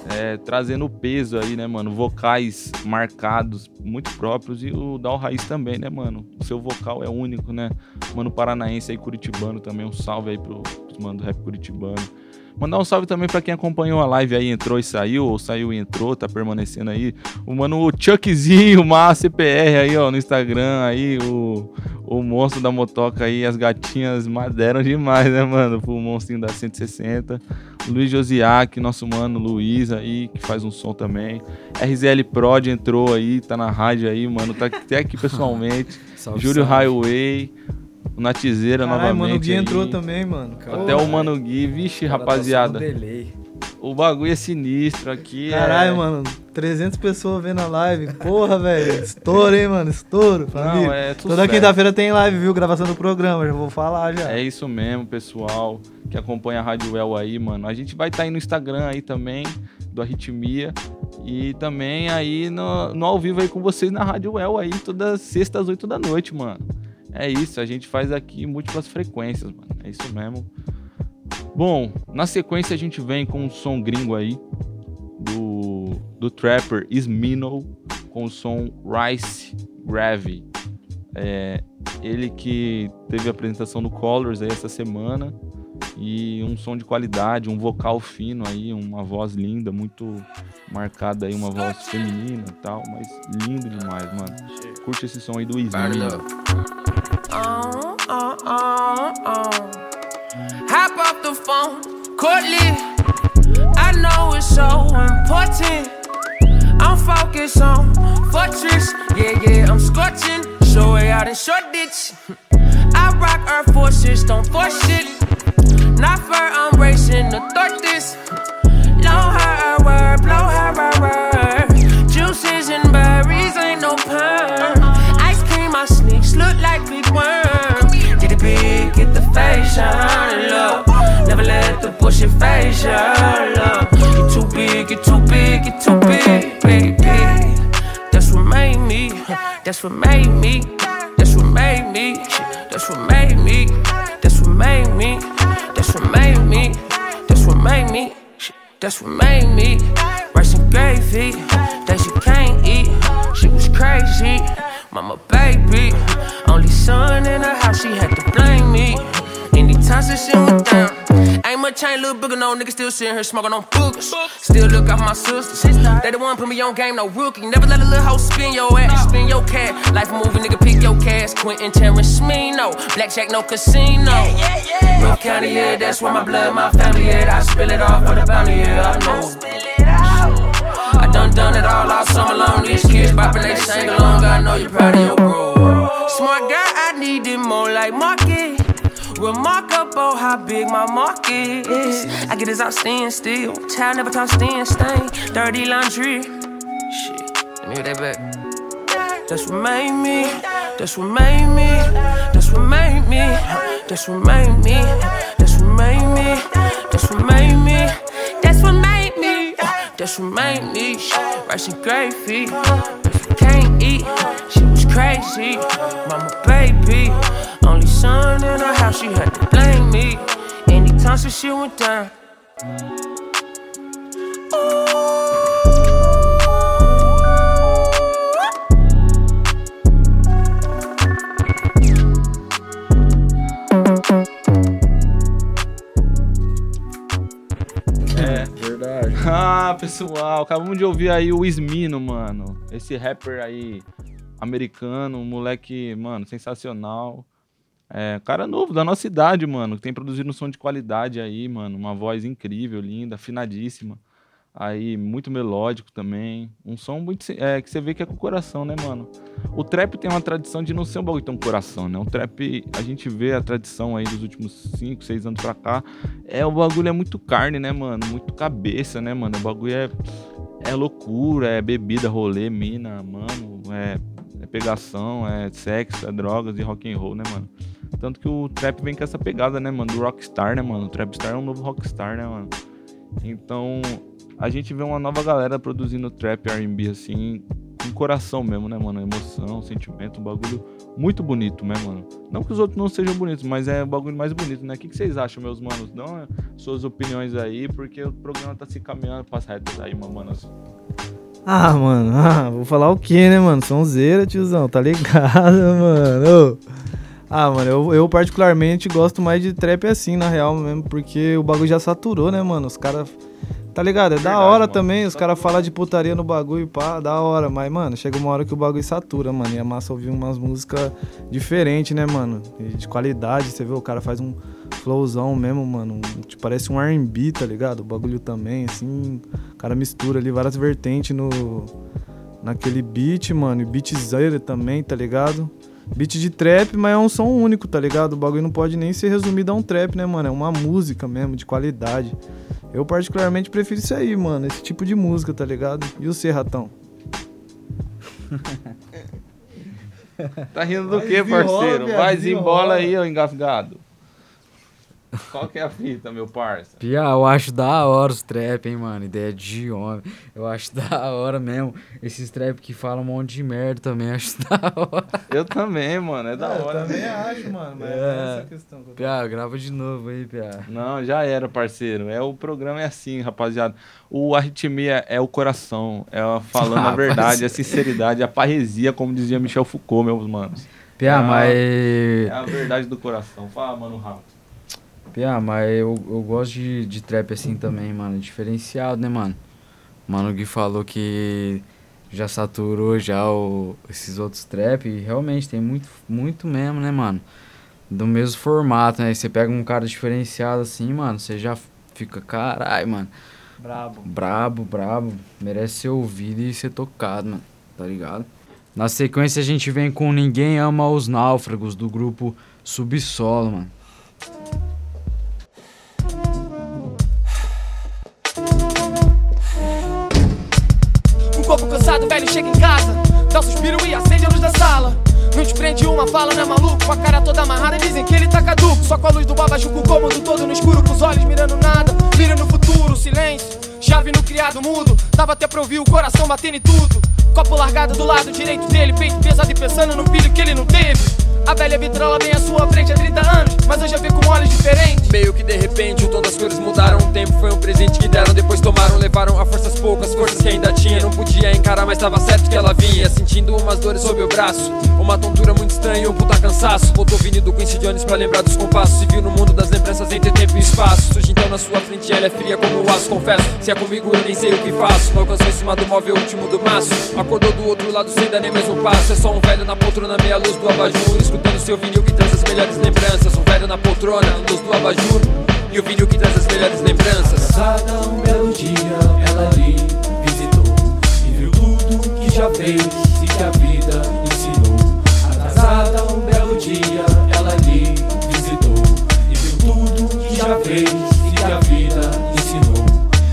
é, trazendo peso aí, né, mano? Vocais marcados, muito próprios. E o Dal Raiz também, né, mano? O seu vocal é único, né? Mano paranaense aí, curitibano também. Um salve aí pro, pros mano do rap curitibano. Mandar um salve também pra quem acompanhou a live aí, entrou e saiu, ou saiu e entrou, tá permanecendo aí. O mano Chuckzinho, o CPR aí, ó, no Instagram aí, o, o monstro da motoca aí, as gatinhas maderam demais, né, mano, pro monstrinho da 160. Luiz Josiak, nosso mano Luiz aí, que faz um som também. RZL Prod entrou aí, tá na rádio aí, mano, tá até aqui pessoalmente. Salve, Júlio salve. Highway. O Natizeira Caralho, novamente. Mano Gui aí. entrou também, mano. Até o Mano Gui, vixe, rapaziada. tá. O bagulho é sinistro aqui. Caralho, é... mano, 300 pessoas vendo a live. Porra, velho. Estouro, hein, mano? Estouro, família. Não, é Toda quinta-feira tem live, viu? Gravação do programa, já vou falar já. É isso mesmo, pessoal que acompanha a Rádio El aí, mano. A gente vai estar aí no Instagram aí também, do Arritmia. E também aí no, no ao vivo aí com vocês na Rádio El aí, todas sextas às 8 da noite, mano. É isso, a gente faz aqui múltiplas frequências, mano. É isso mesmo. Bom, na sequência a gente vem com um som gringo aí do, do trapper Smino com o som Rice Gravy. É, ele que teve a apresentação no Colors aí essa semana e um som de qualidade, um vocal fino aí, uma voz linda, muito marcada aí, uma voz feminina e tal, mas lindo demais, mano. Curte esse som aí do Smino. Oh, oh, oh, oh. Hop off the phone, Courtly. I know it's so important. I'm focused on Fortress. Yeah, yeah, I'm scorching. Show way out in short ditch. I rock Air Forces, don't force it. Not fur, I'm racing the this. Blow her shine low. Never let the bullshit face ya love. Get too big, get too big, get too big, big. That's what made me. That's what made me. That's what made me. That's what made me. That's what made me. That's what made me. That's what made me. That's what made me. Rice and gravy that she can't eat. She was crazy. Mama baby. Only son in the house, she had to blame me. Anytime since she went down. Ain't much change, little booger, no nigga still sitting here smoking on boogers. Still look out for my sisters. They the one put me on game, no rookie. Never let a little hoe spin your ass, spin your cat. Life a movie, nigga, pick your cash. Quentin Terrence, me no. Blackjack, no casino. North County, yeah, that's where my blood, my family, yeah. I spill it all for the bounty, yeah, I know. I done done it all all summer long. These kids bopping, they sing along. I know you're proud of your bro. Smart guy, I need it more like market. Remarkable how big my market is. I get out stand still. Child never talk stand stain. Dirty laundry. Shit, let me hear that back. That's what made me. That's what made me. That's what made me. That's what made me. That's what made me. That's what made me. That's what made me. That's what made me. Rice and gravy. Can't eat, she was crazy. Mama baby. Only son in her house, she had to blame me. Anytime since she went down. É. Verdade. Ah, pessoal, acabamos de ouvir aí o Ismino, mano. Esse rapper aí americano, um moleque, mano, sensacional. É, cara novo, da nossa idade, mano, que tem produzido um som de qualidade aí, mano. Uma voz incrível, linda, afinadíssima. Aí, muito melódico também. Um som muito. É, que você vê que é com o coração, né, mano? O trap tem uma tradição de não ser um bagulho tão coração, né? O trap, a gente vê a tradição aí dos últimos 5, 6 anos pra cá. É, o bagulho é muito carne, né, mano? Muito cabeça, né, mano? O bagulho é, é loucura, é bebida, rolê, mina, mano. É, é pegação, é sexo, é drogas e rock and roll, né, mano? Tanto que o trap vem com essa pegada, né, mano? Do rockstar, né, mano? O trapstar é um novo rockstar, né, mano? Então, a gente vê uma nova galera produzindo trap R&B, assim, com coração mesmo, né, mano? Emoção, sentimento, um bagulho muito bonito, né, mano? Não que os outros não sejam bonitos, mas é o bagulho mais bonito, né? O que, que vocês acham, meus manos? Dão suas opiniões aí, porque o programa tá se caminhando pras retas aí, meu manos. Ah, mano, ah, vou falar o que, né, mano? Sonzeira, tiozão, tá ligado, mano? Ô. Ah, mano, eu, eu particularmente gosto mais de trap assim, na real mesmo, porque o bagulho já saturou, né, mano? Os caras. Tá ligado? É da hora mano. também, os caras falam de putaria no bagulho, pá, da hora. Mas, mano, chega uma hora que o bagulho satura, mano. E é massa ouvir umas músicas diferentes, né, mano? E de qualidade, você vê, o cara faz um flowzão mesmo, mano. um- tipo, parece um R&B, tá ligado? O bagulho também, assim. O cara mistura ali várias vertentes no... Naquele beat, mano. E beatzeira também, tá ligado? Beat de trap, mas é um som único, tá ligado? O bagulho não pode nem ser resumido a um trap, né, mano? É uma música mesmo, de qualidade. Eu particularmente prefiro isso aí, mano. Esse tipo de música, tá ligado? E o Serratão? Tá rindo do Vai quê, desenrola, parceiro? Vai desenrola. desembola aí, ô engasgado. Qual que é a fita, meu parça? Pia, eu acho da hora os trap, hein, mano. Ideia de homem. Eu acho da hora mesmo. Esses trap que falam um monte de merda também, acho da hora. Eu também, mano, é da hora. também acho, mano, mas é essa a questão que eu tô- Pia, grava de novo aí, Pia. Não, já era, parceiro. É o programa é assim, rapaziada. O arritmia é o coração, é a- falando a Ah, verdade, parceiro. a sinceridade, a parresia, como dizia Michel Foucault, meus manos. Pia, é a- mas- É a verdade do coração. Fala, mano, Rafa. Pia, mas eu, eu gosto de, de trap assim também, mano. Diferenciado, né, mano? Mano, o Gui falou que já saturou já o- esses outros trap. E realmente tem muito, muito mesmo, né, mano? Do mesmo formato, né? Você pega um cara diferenciado assim, mano, você já fica, caralho, mano. Brabo. Brabo, brabo. Merece ser ouvido e ser tocado, mano. Tá ligado? Na sequência a gente vem com Ninguém Ama os Náufragos, do grupo Subsolo, mano. Velho, chega em casa. Dá um suspiro e acende a luz da sala. Não te prende uma fala, não é maluco? Com a cara toda amarrada, dizem que ele tá caduco. Só com a luz do abajur, com o cômodo todo no escuro. Com os olhos mirando nada, mira no futuro, silêncio. Chave no criado mudo, dava até pra ouvir o coração batendo em tudo. Copo largado do lado direito dele, peito pesado e pensando no filho que ele não teve. A velha vitrola bem à sua frente há 30 anos, mas hoje eu vi com olhos diferentes. Meio que de repente o tom das cores mudaram. O tempo foi um presente que deram, depois tomaram, levaram a forças poucas, forças que ainda tinha. Não podia encarar, mas tava certo que ela vinha. Sentindo umas dores sob o braço, uma tontura muito estranha, um puta cansaço. Voltou vindo do Quincy Jones pra lembrar dos compassos. Se viu no mundo das lembranças entre tempo e espaço. Surge então na sua frente, ela é fria como o aço, confesso. Se é comigo, eu nem sei o que faço. Não alcançou em cima do móvel, último do maço. Acordou do outro lado sem dar nem mais um passo. É só um velho na poltrona, meia luz do abajur. Escutando seu vinil que traz as melhores lembranças. Um velho na poltrona, luz do abajur. E o vinil que traz as melhores lembranças. Atrasada um belo dia, ela lhe visitou e viu tudo que já fez e que a vida ensinou. Atrasada um belo dia, ela lhe visitou e viu tudo que já fez e que a vida ensinou.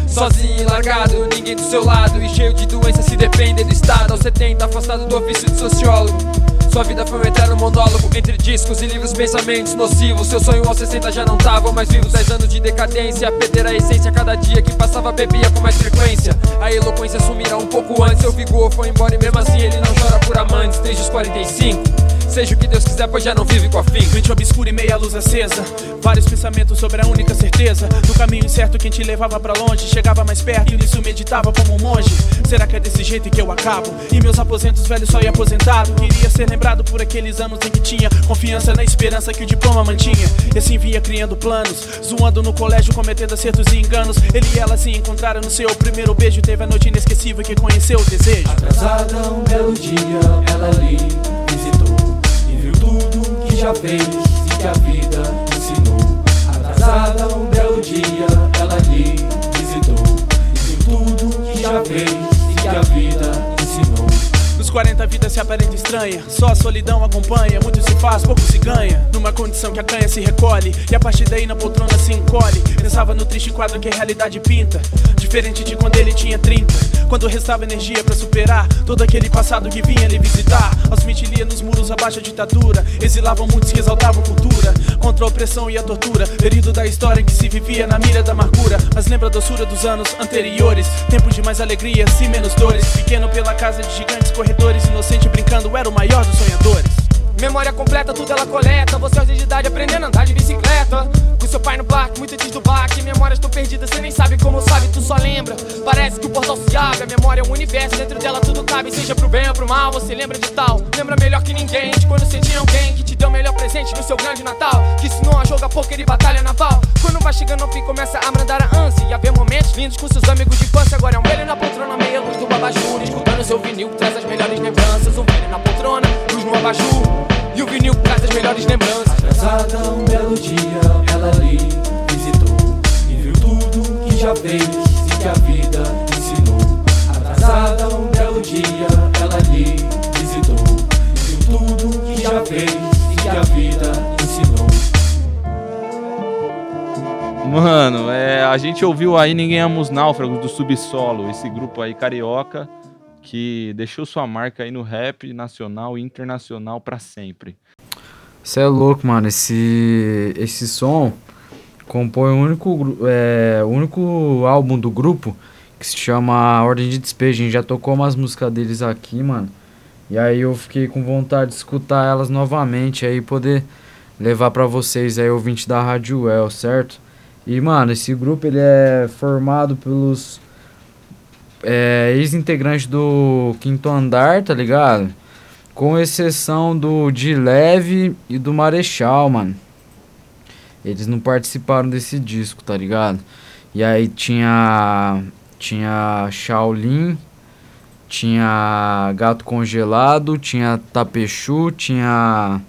Sozinho e largado, ninguém do seu lado E cheio de doença se depende do estado Aos 70, afastado do ofício de sociólogo Sua vida foi um eterno monólogo Entre discos e livros, pensamentos nocivos. Seu sonho aos 60 já não tava mais vivo. Dez anos de decadência, perder a essência. Cada dia que passava bebia com mais frequência. A eloquência sumirá um pouco antes. Seu vigor foi embora e mesmo assim ele não chora por amantes. Desde os 45 Seja o que Deus quiser, pois já não vive com a fim Mente obscura e meia luz acesa. Vários pensamentos sobre a única certeza. Do caminho incerto que te levava pra longe. Chegava mais perto e nisso meditava como um monge. Será que é desse jeito que eu acabo? E meus aposentos velhos só ia aposentado. Queria ser lembrado por aqueles anos em que tinha confiança na esperança que o diploma mantinha. E assim vinha criando planos. Zoando no colégio, cometendo acertos e enganos. Ele e ela se encontraram no seu primeiro beijo. Teve a noite inesquecível que conheceu o desejo. Atrasada um belo dia, ela lhe já fez e que a vida ensinou. Atrasada um belo dia, ela lhe visitou. E viu tudo que já fez e que a vida ensinou. Nos 40 a vida se aparenta estranha. Só a solidão acompanha. Muito se faz, pouco se ganha. Numa condição que a canha se recolhe. E a partir daí na poltrona se encolhe. Pensava no triste quadro que a realidade pinta. Diferente de quando ele tinha 30 Quando restava energia pra superar Todo aquele passado que vinha lhe visitar. Aos 20 lia nos muros abaixo a ditadura Exilavam muitos que exaltavam cultura Contra a opressão e a tortura. Período da história em que se vivia na mira da amargura. Mas lembra a doçura dos anos anteriores Tempos de mais alegria, e menos dores. Pequeno pela casa de gigantes corredores Inocente brincando, era o maior dos sonhadores. Memória completa, tudo ela coleta. Você aos 10 de idade aprendendo a andar de bicicleta. Seu pai no parque, muito antes do baque. Memórias tão perdidas, você nem sabe como sabe, tu só lembra. Parece que o portal se abre, a memória é um universo. Dentro dela tudo cabe, seja pro bem ou pro mal. Você lembra de tal, lembra melhor que ninguém. De quando você tinha alguém que te deu o melhor presente no seu grande Natal. Que ensinou a jogar poker e batalha naval. Quando vai chegando ao fim, começa a brandar a ânsia. E a ver momentos lindos com seus amigos de infância. Agora é um velho na poltrona, meia luz do babajur. Escutando seu vinil traz as melhores lembranças. Um velho na poltrona, luz no abajur. E o vinil traz as melhores lembranças. Atrasada um belo dia, ela lhe visitou e viu tudo que já fez e que a vida ensinou. Atrasada um belo dia, ela lhe visitou e viu tudo que já fez e que a vida ensinou. Mano, é, a gente ouviu aí Ninguém Ama os Náufragos do Subsolo, esse grupo aí carioca que deixou sua marca aí no rap nacional e internacional pra sempre. Você é louco, mano. Esse, esse som compõe o único, é, o único álbum do grupo que se chama Ordem de Despejo. A gente já tocou umas músicas deles aqui, mano. E aí eu fiquei com vontade de escutar elas novamente aí poder levar pra vocês aí, ouvinte da Rádio El, certo? E, mano, esse grupo ele é formado pelos é, ex-integrantes do Quinto Andar, tá ligado? Com exceção do de Leve e do Marechal, mano. Eles não participaram desse disco, tá ligado? E aí tinha. Tinha Shaolin, tinha Gato Congelado, tinha Tapechu, tinha.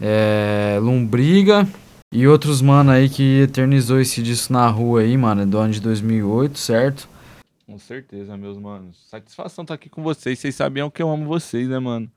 É, Lombriga. E outros mano aí que eternizou esse disco na rua aí, mano, do ano de 2008, certo? Com certeza, meus manos. Satisfação estar aqui com vocês. Vocês sabiam que eu amo vocês, né, mano?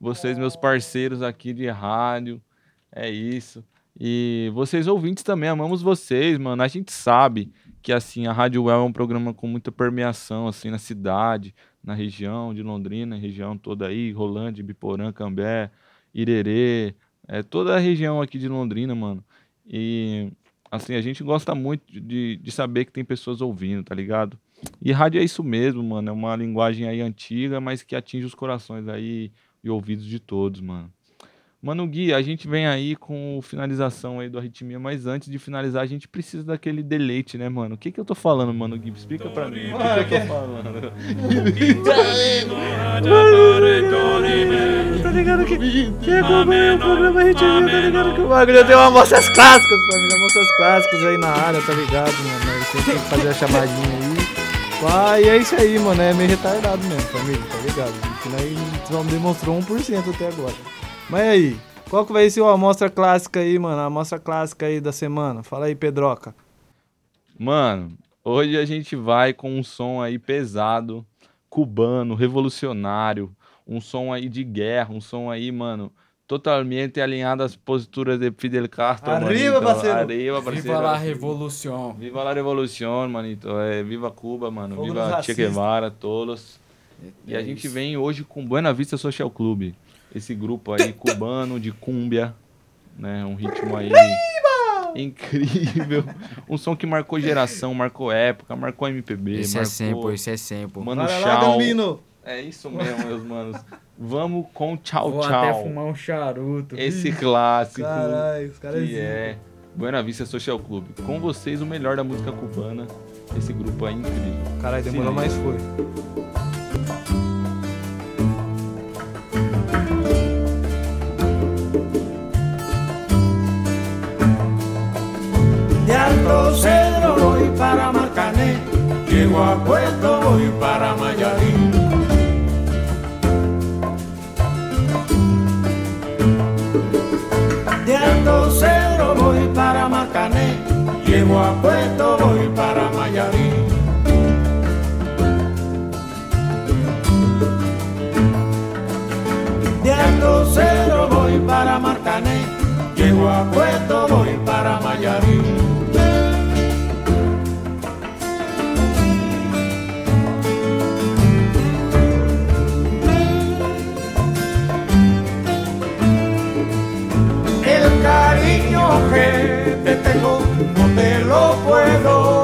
Vocês, meus parceiros aqui de rádio. É isso. E vocês ouvintes também, amamos vocês, mano. A gente sabe que, assim, a Rádio Well é um programa com muita permeação, assim, na cidade, na região de Londrina, região toda aí, Rolândia, Biporã, Cambé, Irerê, é toda a região aqui de Londrina, mano. E, assim, a gente gosta muito de, de saber que tem pessoas ouvindo, tá ligado? E rádio é isso mesmo, mano. É uma linguagem aí antiga, mas que atinge os corações aí e ouvidos de todos, mano. Mano Gui, a gente vem aí com finalização aí do Arritmia, mas antes de finalizar, a gente precisa daquele deleite, né, mano? O que que eu tô falando, mano Gui? Explica pra mim. O que, que eu tô falando? Tá ligado que quem acompanha o programa Arritmia, tá ligado que o bagulho tem uma amostras clássicas, família. Amostras clássicas aí na área, tá ligado, mano? Você tem que fazer a chamadinha aí. Vai, e é isso aí, mano. É meio retardado mesmo, família, tá ligado? Que nós só demonstrou 1% até agora. Mas aí, qual que vai ser a amostra clássica aí, mano? A amostra clássica aí da semana. Fala aí, Pedroca. Mano, hoje a gente vai com um som aí pesado, cubano, revolucionário, um som aí de guerra, um som aí, mano, totalmente alinhado às posturas de Fidel Castro, Arriba, manito. parceiro. Arriba, parceiro. Viva la revolução. Viva la revolução, manito. É, viva Cuba, mano. Viva Che. Guevara, todos. E a É gente isso. vem hoje com Buena Vista Social Club. Esse grupo aí cubano de cúmbia, né? Um ritmo aí incrível. Um som que marcou geração, marcou época, marcou MPB, Esse é marcou... sempre, esse é sempre. Mano. Gambino. É isso mesmo, meus manos. Vamos com Tchau Vou Tchau. até fumar um charuto. Esse clássico Caralho, os caras que é Buena Vista Social Club. Com vocês, o melhor da música cubana. Esse grupo é incrível. Caralho, demorou, mas foi. De Alto Cedro voy para Marcané, llego a Puerto voy para Mayarín. llego a Puerto voy para Mayarín. De Alto Cero voy para Marcané, llego a Puerto voy para Mayarín. El cariño que no te lo puedo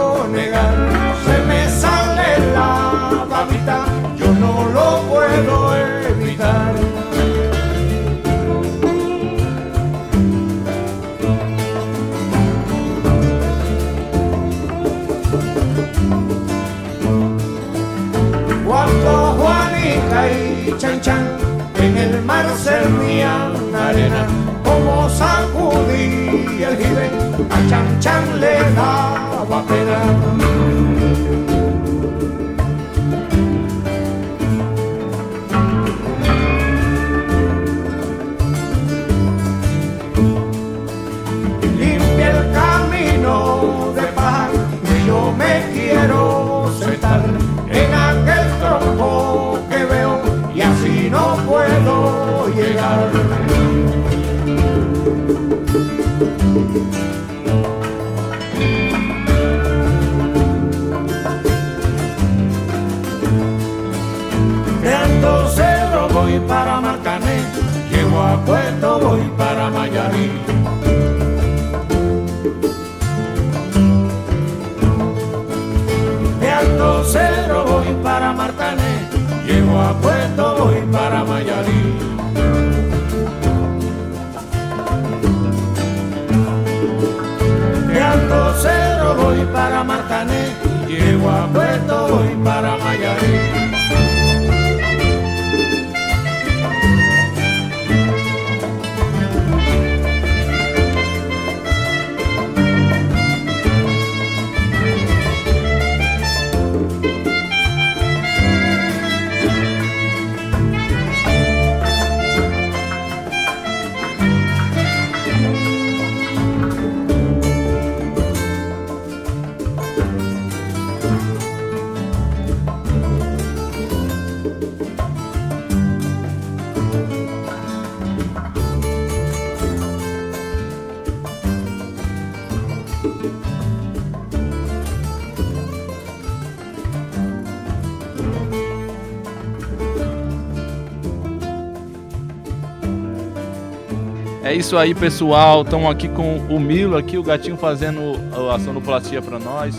É isso aí, pessoal. Estamos aqui com o Milo aqui, o gatinho fazendo a sonoplastia para nós.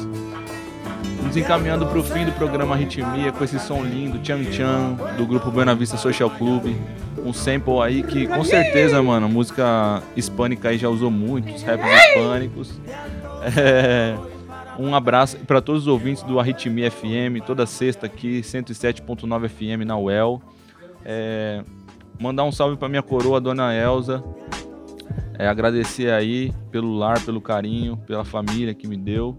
Nos encaminhando para o fim do programa Ritmia com esse som lindo, Tchan Tchan, do grupo Buena Vista Social Club. Um sample aí que com certeza, mano, música hispânica aí já usou muito, os raps hispânicos. É, um abraço para todos os ouvintes do Arritmia FM, toda sexta aqui, 107.9 FM na UEL. É, mandar um salve para minha coroa, dona Elza. É, agradecer aí pelo lar, pelo carinho, pela família que me deu.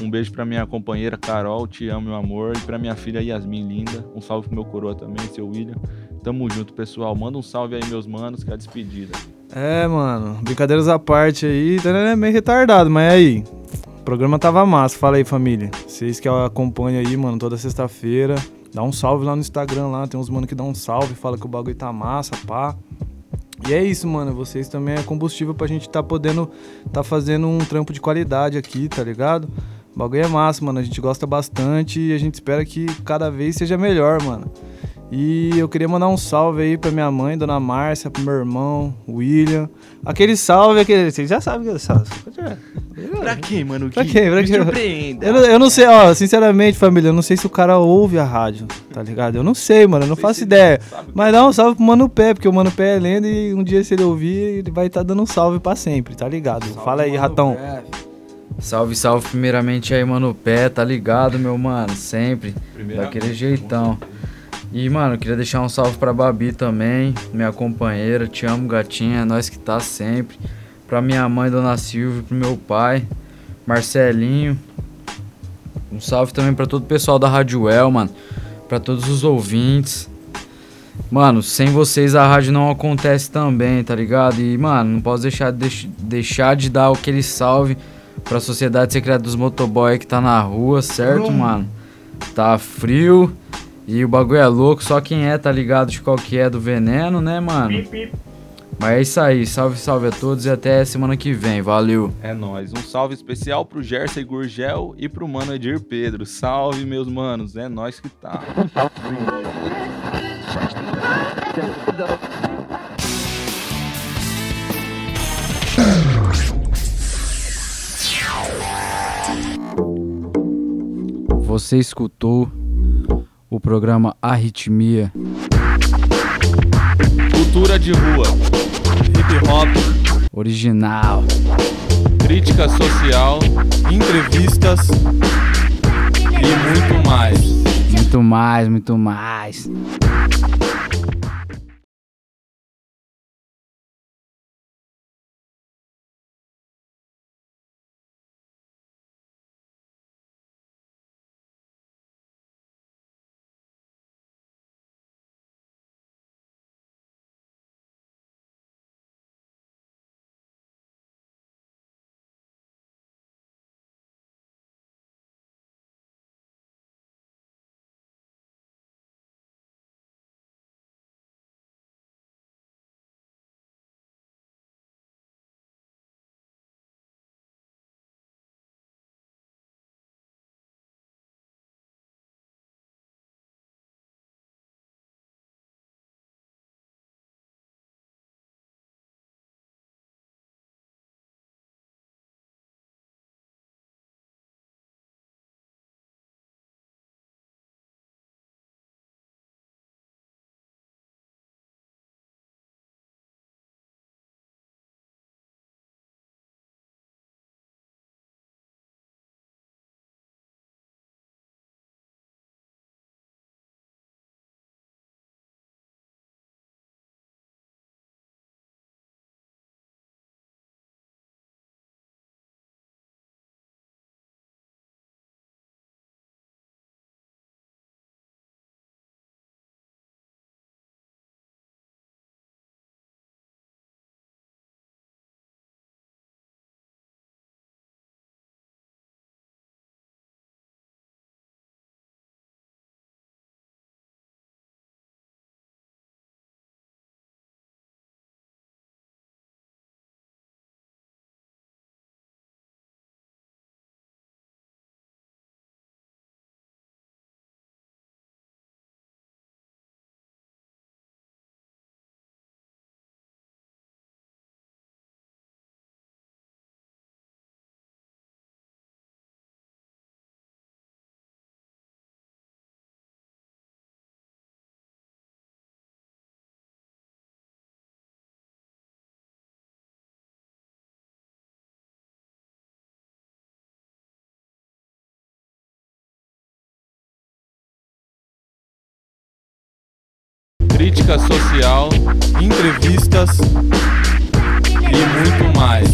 Um beijo pra minha companheira Carol, te amo, meu amor. E pra minha filha Yasmin, linda. Um salve pro meu coroa também, seu William. Tamo junto, pessoal. Manda um salve aí, meus manos, que é a despedida. É, mano, brincadeiras à parte aí, né, meio retardado, mas aí, o programa tava massa, fala aí família. Vocês que acompanham aí, mano, toda sexta-feira, dá um salve lá no Instagram lá, tem uns mano que dá um salve, fala que o bagulho tá massa, pá. E é isso, mano, vocês também é combustível pra gente tá podendo tá fazendo um trampo de qualidade aqui, tá ligado? O bagulho é massa, mano, a gente gosta bastante e a gente espera que cada vez seja melhor, mano. E eu queria mandar um salve aí pra minha mãe, Dona Márcia, pro meu irmão, William. Aquele salve, aquele. Vocês já sabem que é salve. Pra quem, mano? Pra Que quem? Pra quem? surpreenda. Eu, não- eu não sei, ó, sinceramente, família, eu não sei se o cara ouve a rádio, tá ligado? Eu não sei, mano, eu não faço ideia. Mas dá um salve pro Mano Pé, porque o Mano Pé é lenda e um dia se ele ouvir, ele vai estar dando um salve pra sempre, tá ligado? Fala aí, ratão. Salve, salve primeiramente aí, mano, pé, tá ligado, meu mano, sempre, daquele jeitão. E, mano, queria deixar um salve pra Babi também, minha companheira, te amo, gatinha, é nós que tá sempre. Pra minha mãe, Dona Silvia, pro meu pai, Marcelinho. Um salve também pra todo o pessoal da Rádio El, mano, pra todos os ouvintes. Mano, sem vocês a rádio não acontece também, tá ligado? E, mano, não posso deixar, deix- deixar de dar aquele salve pra sociedade secreta dos motoboy que tá na rua, certo, mano? Tá frio e o bagulho é louco, só quem é tá ligado de qual que é do veneno, né, mano? Mas é isso aí, salve, salve a todos e até semana que vem, valeu. É nóis. Um salve especial pro Jersey Gurgel e pro mano Edir Pedro. Salve, meus manos. É nós que tá. Você escutou o programa Arritmia. Cultura de rua, hip hop, original, crítica social, entrevistas e muito mais. Muito mais, muito mais. Crítica social, entrevistas e muito mais.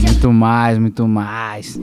Muito mais, muito mais.